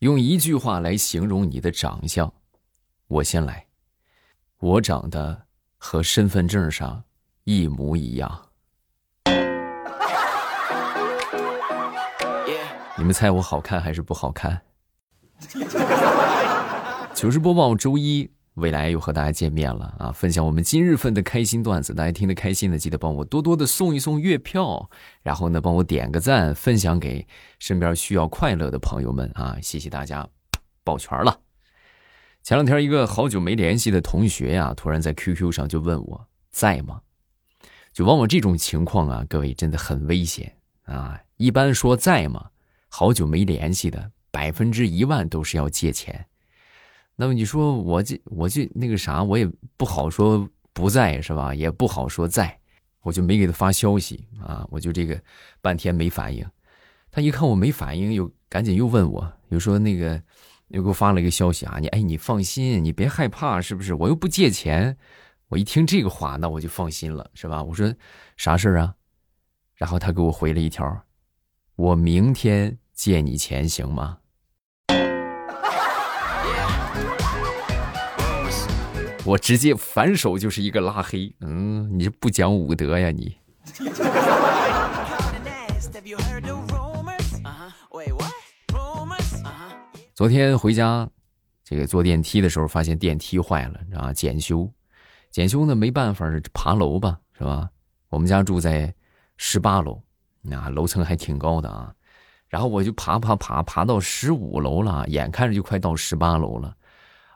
用一句话来形容你的长相，我先来。我长得和身份证上一模一样。你们猜我好看还是不好看？糗事播报周一。未来又和大家见面了啊！分享我们今日份的开心段子，大家听得开心的，记得帮我多多的送一送月票，然后呢，帮我点个赞，分享给身边需要快乐的朋友们啊！谢谢大家，抱拳了。前两天一个好久没联系的同学呀，突然在 QQ 上就问我在吗？就往往这种情况啊，各位真的很危险啊！一般说在吗？好久没联系的，百分之一万都是要借钱。那么你说我这我这那个啥，我也不好说不在是吧？也不好说在，我就没给他发消息啊，我就这个半天没反应。他一看我没反应，又赶紧又问我，又说那个又给我发了一个消息啊，你哎你放心，你别害怕，是不是？我又不借钱。我一听这个话，那我就放心了，是吧？我说啥事儿啊？然后他给我回了一条，我明天借你钱行吗？我直接反手就是一个拉黑，嗯，你这不讲武德呀你！昨天回家，这个坐电梯的时候发现电梯坏了，啊，检修，检修呢没办法，爬楼吧，是吧？我们家住在十八楼，那楼层还挺高的啊。然后我就爬爬爬，爬到十五楼了，眼看着就快到十八楼了。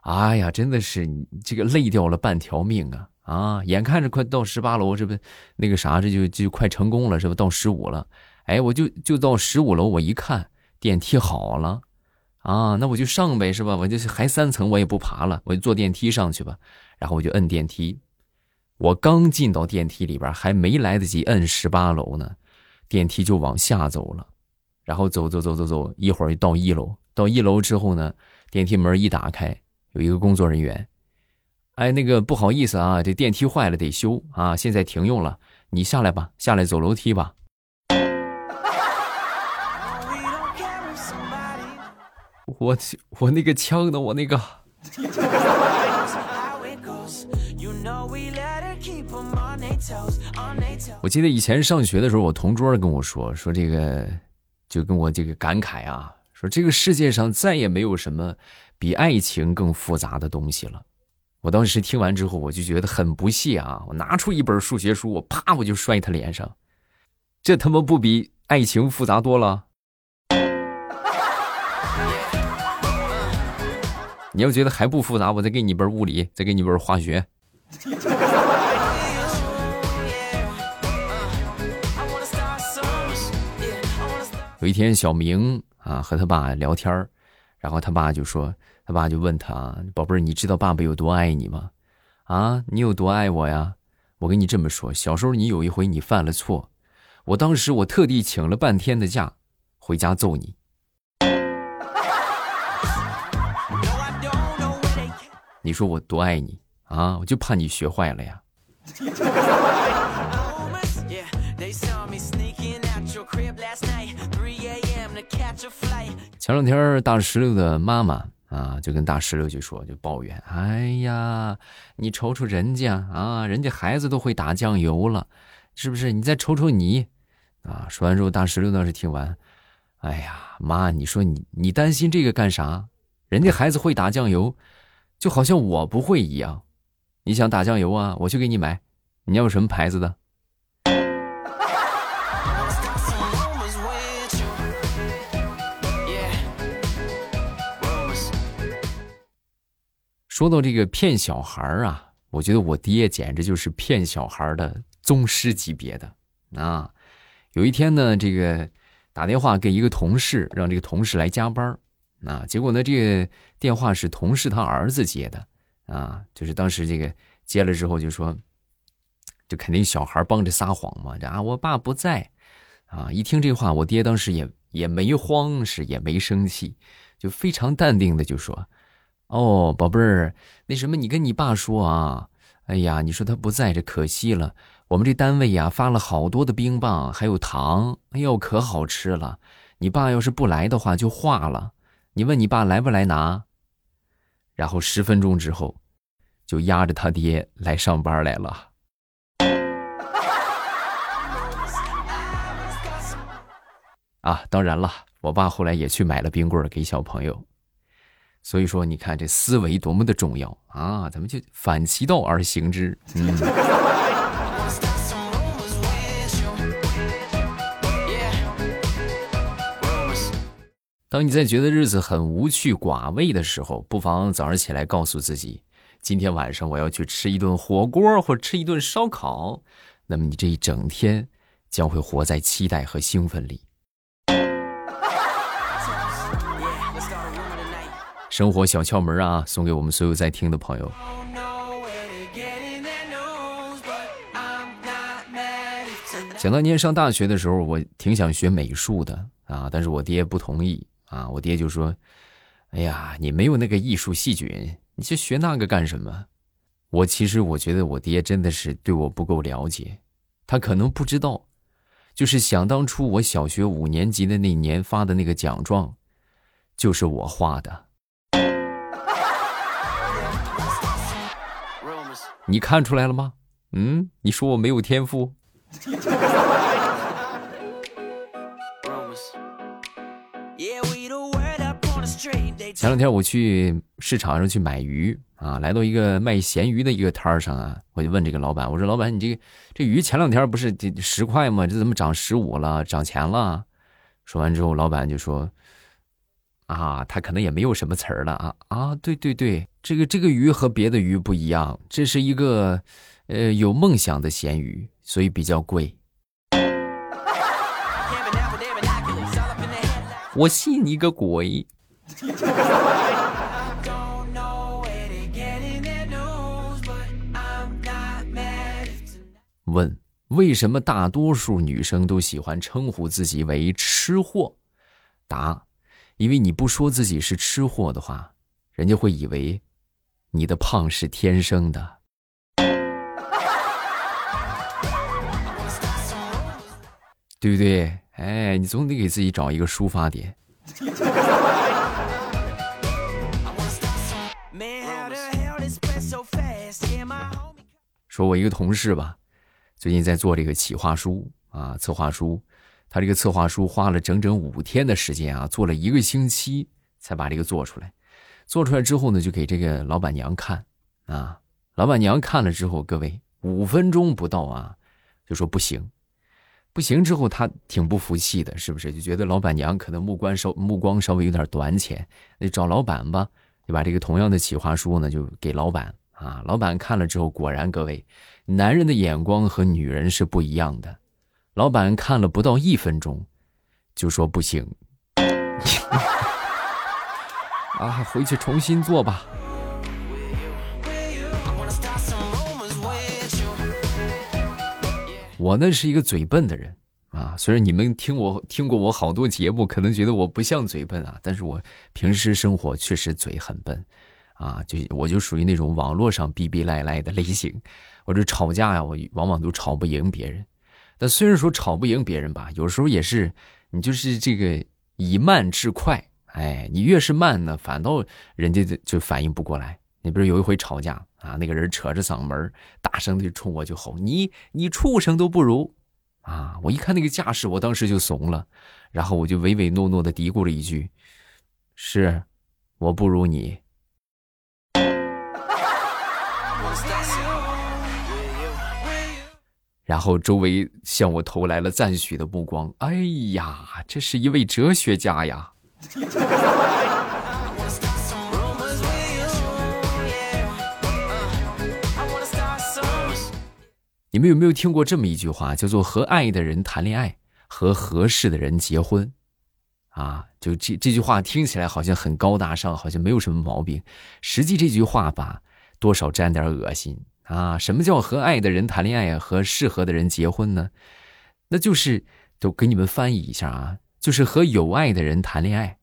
哎呀，真的是你这个累掉了半条命啊！啊，眼看着快到十八楼，这不那个啥，这就就快成功了，是不到十五了？哎，我就就到十五楼，我一看电梯好了，啊，那我就上呗，是吧？我就是还三层，我也不爬了，我就坐电梯上去吧。然后我就摁电梯，我刚进到电梯里边，还没来得及摁十八楼呢，电梯就往下走了，然后走走走走走，一会儿到一楼，到一楼之后呢，电梯门一打开。有一个工作人员，哎，那个不好意思啊，这电梯坏了得修啊，现在停用了，你下来吧，下来走楼梯吧。我我那个枪呢？我那个。我记得以前上学的时候，我同桌跟我说说这个，就跟我这个感慨啊，说这个世界上再也没有什么。比爱情更复杂的东西了，我当时听完之后，我就觉得很不屑啊！我拿出一本数学书，我啪我就摔他脸上，这他妈不比爱情复杂多了？你要觉得还不复杂，我再给你一本物理，再给你一本化学。有一天，小明啊和他爸聊天然后他爸就说。他爸就问他：“宝贝儿，你知道爸爸有多爱你吗？啊，你有多爱我呀？我跟你这么说，小时候你有一回你犯了错，我当时我特地请了半天的假，回家揍你。你说我多爱你啊？我就怕你学坏了呀。”前两天大石榴的妈妈。啊，就跟大石榴就说，就抱怨，哎呀，你瞅瞅人家啊，人家孩子都会打酱油了，是不是？你再瞅瞅你，啊！说完之后，大石榴倒是听完，哎呀，妈，你说你你担心这个干啥？人家孩子会打酱油，就好像我不会一样。你想打酱油啊，我去给你买，你要什么牌子的？说到这个骗小孩啊，我觉得我爹简直就是骗小孩的宗师级别的啊！有一天呢，这个打电话给一个同事，让这个同事来加班啊，结果呢，这个电话是同事他儿子接的啊，就是当时这个接了之后就说，就肯定小孩帮着撒谎嘛，啊，我爸不在啊！一听这话，我爹当时也也没慌，是也没生气，就非常淡定的就说。哦，宝贝儿，那什么，你跟你爸说啊，哎呀，你说他不在这可惜了。我们这单位呀发了好多的冰棒，还有糖，哎呦，可好吃了。你爸要是不来的话就化了。你问你爸来不来拿？然后十分钟之后，就压着他爹来上班来了。啊，当然了，我爸后来也去买了冰棍给小朋友。所以说，你看这思维多么的重要啊！咱们就反其道而行之。嗯。当你在觉得日子很无趣寡味的时候，不妨早上起来告诉自己，今天晚上我要去吃一顿火锅或吃一顿烧烤。那么你这一整天将会活在期待和兴奋里。生活小窍门啊，送给我们所有在听的朋友。想当年上大学的时候，我挺想学美术的啊，但是我爹不同意啊。我爹就说：“哎呀，你没有那个艺术细菌，你去学那个干什么？”我其实我觉得我爹真的是对我不够了解，他可能不知道，就是想当初我小学五年级的那年发的那个奖状，就是我画的。你看出来了吗？嗯，你说我没有天赋。前两天我去市场上去买鱼啊，来到一个卖咸鱼的一个摊儿上啊，我就问这个老板，我说：“老板，你这个这鱼前两天不是十块吗？这怎么涨十五了？涨钱了？”说完之后，老板就说。啊，他可能也没有什么词儿了啊啊！对对对，这个这个鱼和别的鱼不一样，这是一个，呃，有梦想的咸鱼，所以比较贵。我信你个鬼！问：为什么大多数女生都喜欢称呼自己为吃货？答。因为你不说自己是吃货的话，人家会以为你的胖是天生的，对不对？哎，你总得给自己找一个抒发点。说我一个同事吧，最近在做这个企划书啊，策划书。他这个策划书花了整整五天的时间啊，做了一个星期才把这个做出来。做出来之后呢，就给这个老板娘看啊。老板娘看了之后，各位五分钟不到啊，就说不行，不行。之后他挺不服气的，是不是？就觉得老板娘可能目光稍目光稍微有点短浅，那找老板吧，就把这个同样的企划书呢，就给老板啊。老板看了之后，果然各位，男人的眼光和女人是不一样的。老板看了不到一分钟，就说不行，啊，回去重新做吧。我呢是一个嘴笨的人啊，虽然你们听我听过我好多节目，可能觉得我不像嘴笨啊，但是我平时生活确实嘴很笨，啊，就我就属于那种网络上逼逼赖赖的类型，我这吵架呀，我往往都吵不赢别人。但虽然说吵不赢别人吧，有时候也是你就是这个以慢制快，哎，你越是慢呢，反倒人家就就反应不过来。你比如有一回吵架啊，那个人扯着嗓门大声的就冲我就吼：“你你畜生都不如！”啊，我一看那个架势，我当时就怂了，然后我就唯唯诺诺的嘀咕了一句：“是，我不如你。”然后周围向我投来了赞许的目光。哎呀，这是一位哲学家呀！你们有没有听过这么一句话，叫做“和爱的人谈恋爱，和合适的人结婚”？啊，就这这句话听起来好像很高大上，好像没有什么毛病。实际这句话吧，多少沾点恶心。啊，什么叫和爱的人谈恋爱和适合的人结婚呢？那就是都给你们翻译一下啊，就是和有爱的人谈恋爱，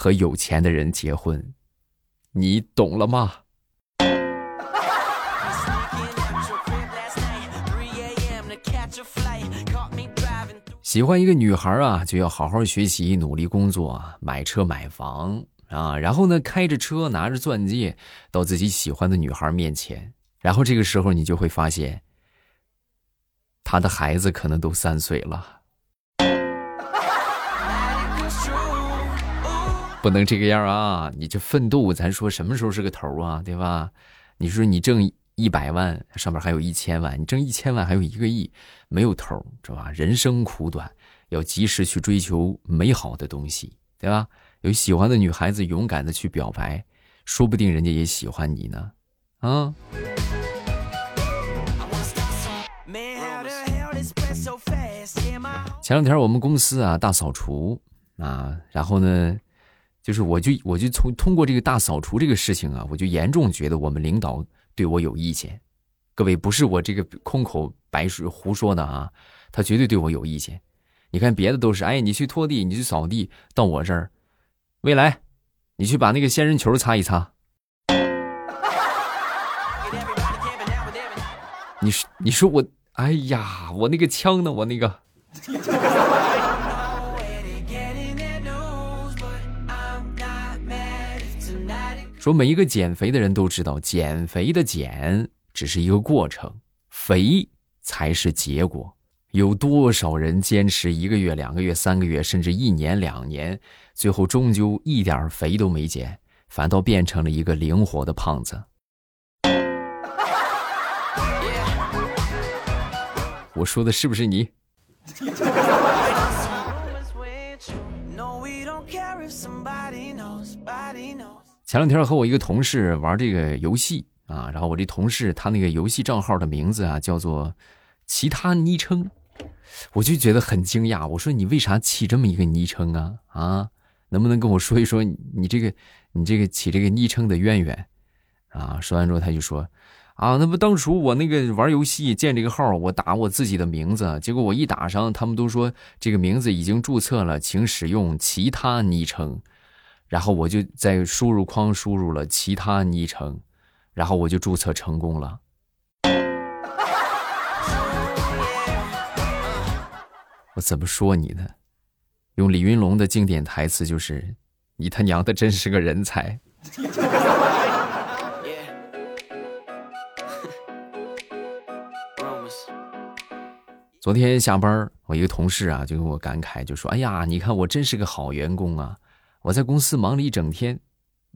和有钱的人结婚，你懂了吗？喜欢一个女孩啊，就要好好学习，努力工作，买车买房啊，然后呢，开着车，拿着钻戒，到自己喜欢的女孩面前，然后这个时候你就会发现，他的孩子可能都三岁了。不能这个样啊！你这奋斗，咱说什么时候是个头啊？对吧？你说你挣一百万，上面还有一千万，你挣一千万还有一个亿，没有头，知道吧？人生苦短，要及时去追求美好的东西，对吧？有喜欢的女孩子，勇敢的去表白，说不定人家也喜欢你呢，啊！前两天我们公司啊大扫除啊，然后呢。就是我就我就从通过这个大扫除这个事情啊，我就严重觉得我们领导对我有意见。各位不是我这个空口白说胡说的啊，他绝对对我有意见。你看别的都是，哎，你去拖地，你去扫地，到我这儿，未来，你去把那个仙人球擦一擦。你说你说我，哎呀，我那个枪呢？我那个。说每一个减肥的人都知道，减肥的减只是一个过程，肥才是结果。有多少人坚持一个月、两个月、三个月，甚至一年、两年，最后终究一点肥都没减，反倒变成了一个灵活的胖子？我说的是不是你？前两天和我一个同事玩这个游戏啊，然后我这同事他那个游戏账号的名字啊叫做“其他昵称”，我就觉得很惊讶。我说你为啥起这么一个昵称啊？啊，能不能跟我说一说你这个你这个起这个昵称的渊源？啊，说完之后他就说啊，那不当初我那个玩游戏建这个号，我打我自己的名字，结果我一打上，他们都说这个名字已经注册了，请使用其他昵称。然后我就在输入框输入了其他昵称，然后我就注册成功了。我怎么说你呢？用李云龙的经典台词就是：“你他娘的真是个人才。”昨天下班，我一个同事啊就跟我感慨，就说：“哎呀，你看我真是个好员工啊。”我在公司忙了一整天，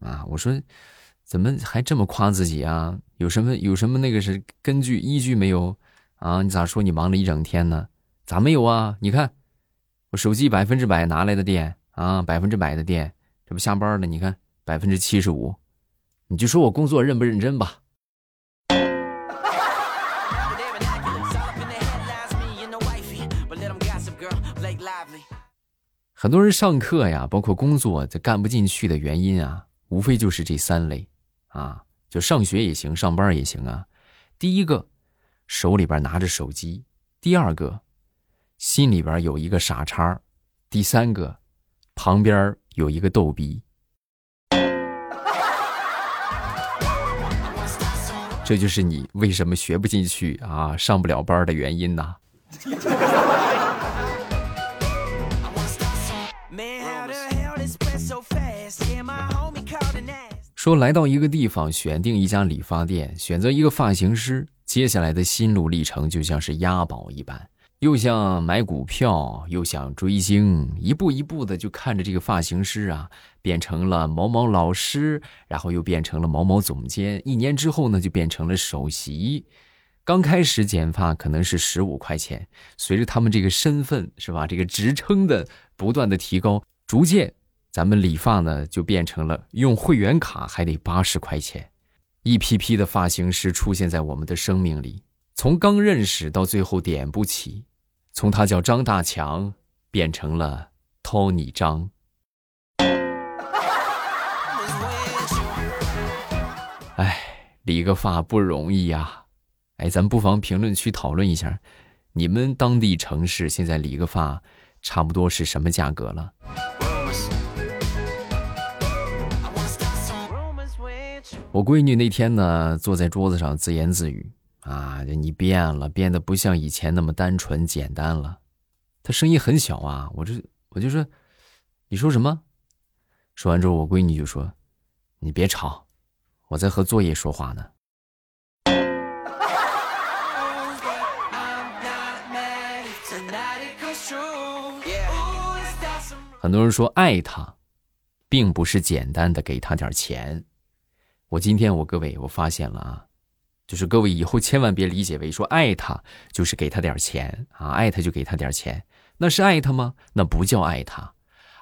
啊，我说，怎么还这么夸自己啊？有什么有什么那个是根据依据没有？啊，你咋说你忙了一整天呢？咋没有啊？你看，我手机百分之百拿来的电啊，百分之百的电，这不下班了？你看百分之七十五，你就说我工作认不认真吧。很多人上课呀，包括工作，这干不进去的原因啊，无非就是这三类，啊，就上学也行，上班也行啊。第一个，手里边拿着手机；第二个，心里边有一个傻叉；第三个，旁边有一个逗逼。这就是你为什么学不进去啊，上不了班的原因呐。说来到一个地方，选定一家理发店，选择一个发型师，接下来的心路历程就像是押宝一般，又像买股票，又想追星，一步一步的就看着这个发型师啊，变成了某某老师，然后又变成了某某总监，一年之后呢，就变成了首席。刚开始剪发可能是十五块钱，随着他们这个身份是吧，这个职称的不断的提高，逐渐。咱们理发呢，就变成了用会员卡还得八十块钱，一批批的发型师出现在我们的生命里，从刚认识到最后点不起，从他叫张大强变成了托尼张。哎，理个发不容易呀！哎，咱不妨评论区讨论一下，你们当地城市现在理个发差不多是什么价格了？我闺女那天呢，坐在桌子上自言自语：“啊，你变了，变得不像以前那么单纯简单了。”她声音很小啊，我这我就说，你说什么？说完之后，我闺女就说：“你别吵，我在和作业说话呢。”很多人说爱他，并不是简单的给他点钱。我今天我各位我发现了啊，就是各位以后千万别理解为说爱他就是给他点钱啊，爱他就给他点钱，那是爱他吗？那不叫爱他，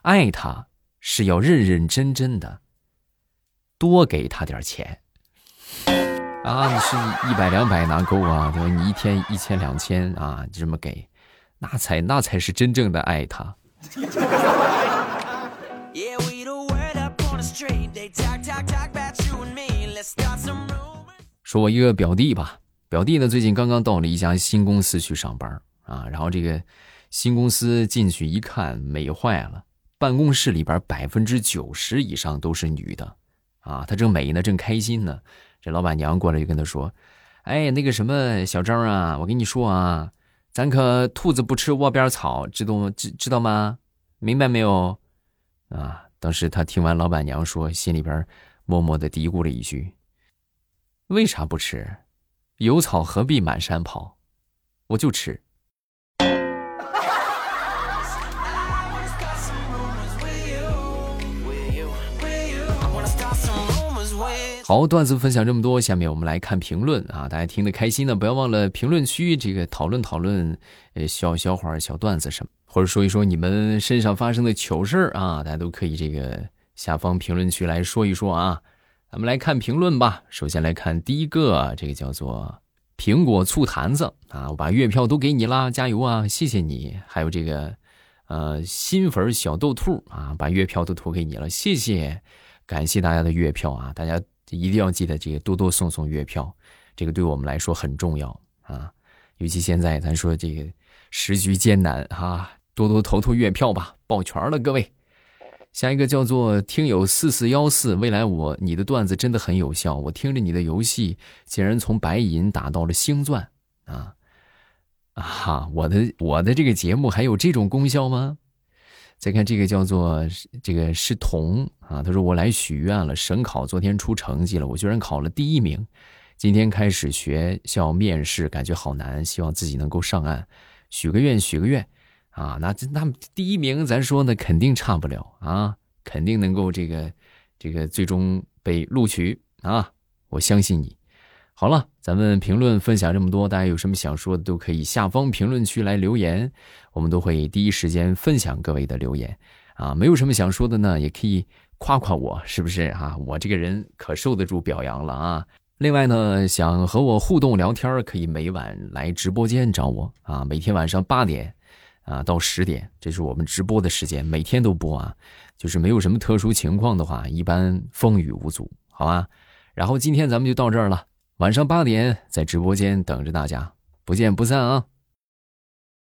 爱他。是要认认真真的，多给他点钱啊！你是一百两百拿够啊？对吧？你一天一千两千啊，这么给，那才那才是真正的爱他。说我一个表弟吧，表弟呢最近刚刚到了一家新公司去上班啊，然后这个新公司进去一看，美坏了。办公室里边百分之九十以上都是女的，啊，他正美呢，正开心呢。这老板娘过来就跟他说：“哎，那个什么小张啊，我跟你说啊，咱可兔子不吃窝边草，知道知知道吗？明白没有？”啊，当时他听完老板娘说，心里边默默的嘀咕了一句：“为啥不吃？有草何必满山跑？我就吃。”好，段子分享这么多，下面我们来看评论啊！大家听得开心的，不要忘了评论区这个讨论讨论，呃，小笑话、小段子什么，或者说一说你们身上发生的糗事儿啊，大家都可以这个下方评论区来说一说啊。咱们来看评论吧，首先来看第一个，这个叫做苹果醋坛子啊，我把月票都给你啦，加油啊，谢谢你！还有这个呃新粉小豆兔啊，把月票都投给你了，谢谢，感谢大家的月票啊，大家。一定要记得这个多多送送月票，这个对我们来说很重要啊！尤其现在咱说这个时局艰难啊，多多投投月票吧，抱拳了各位。下一个叫做听友四四幺四，未来我你的段子真的很有效，我听着你的游戏竟然从白银打到了星钻啊啊哈！我的我的这个节目还有这种功效吗？再看这个叫做这个是童啊，他说我来许愿了，省考昨天出成绩了，我居然考了第一名，今天开始学校面试，感觉好难，希望自己能够上岸，许个愿许个愿啊，那这那第一名咱说呢肯定差不了啊，肯定能够这个这个最终被录取啊，我相信你。好了，咱们评论分享这么多，大家有什么想说的都可以下方评论区来留言，我们都会第一时间分享各位的留言。啊，没有什么想说的呢，也可以夸夸我，是不是啊？我这个人可受得住表扬了啊。另外呢，想和我互动聊天，可以每晚来直播间找我啊。每天晚上八点啊到十点，这是我们直播的时间，每天都播啊。就是没有什么特殊情况的话，一般风雨无阻，好吧？然后今天咱们就到这儿了。晚上八点在直播间等着大家，不见不散啊！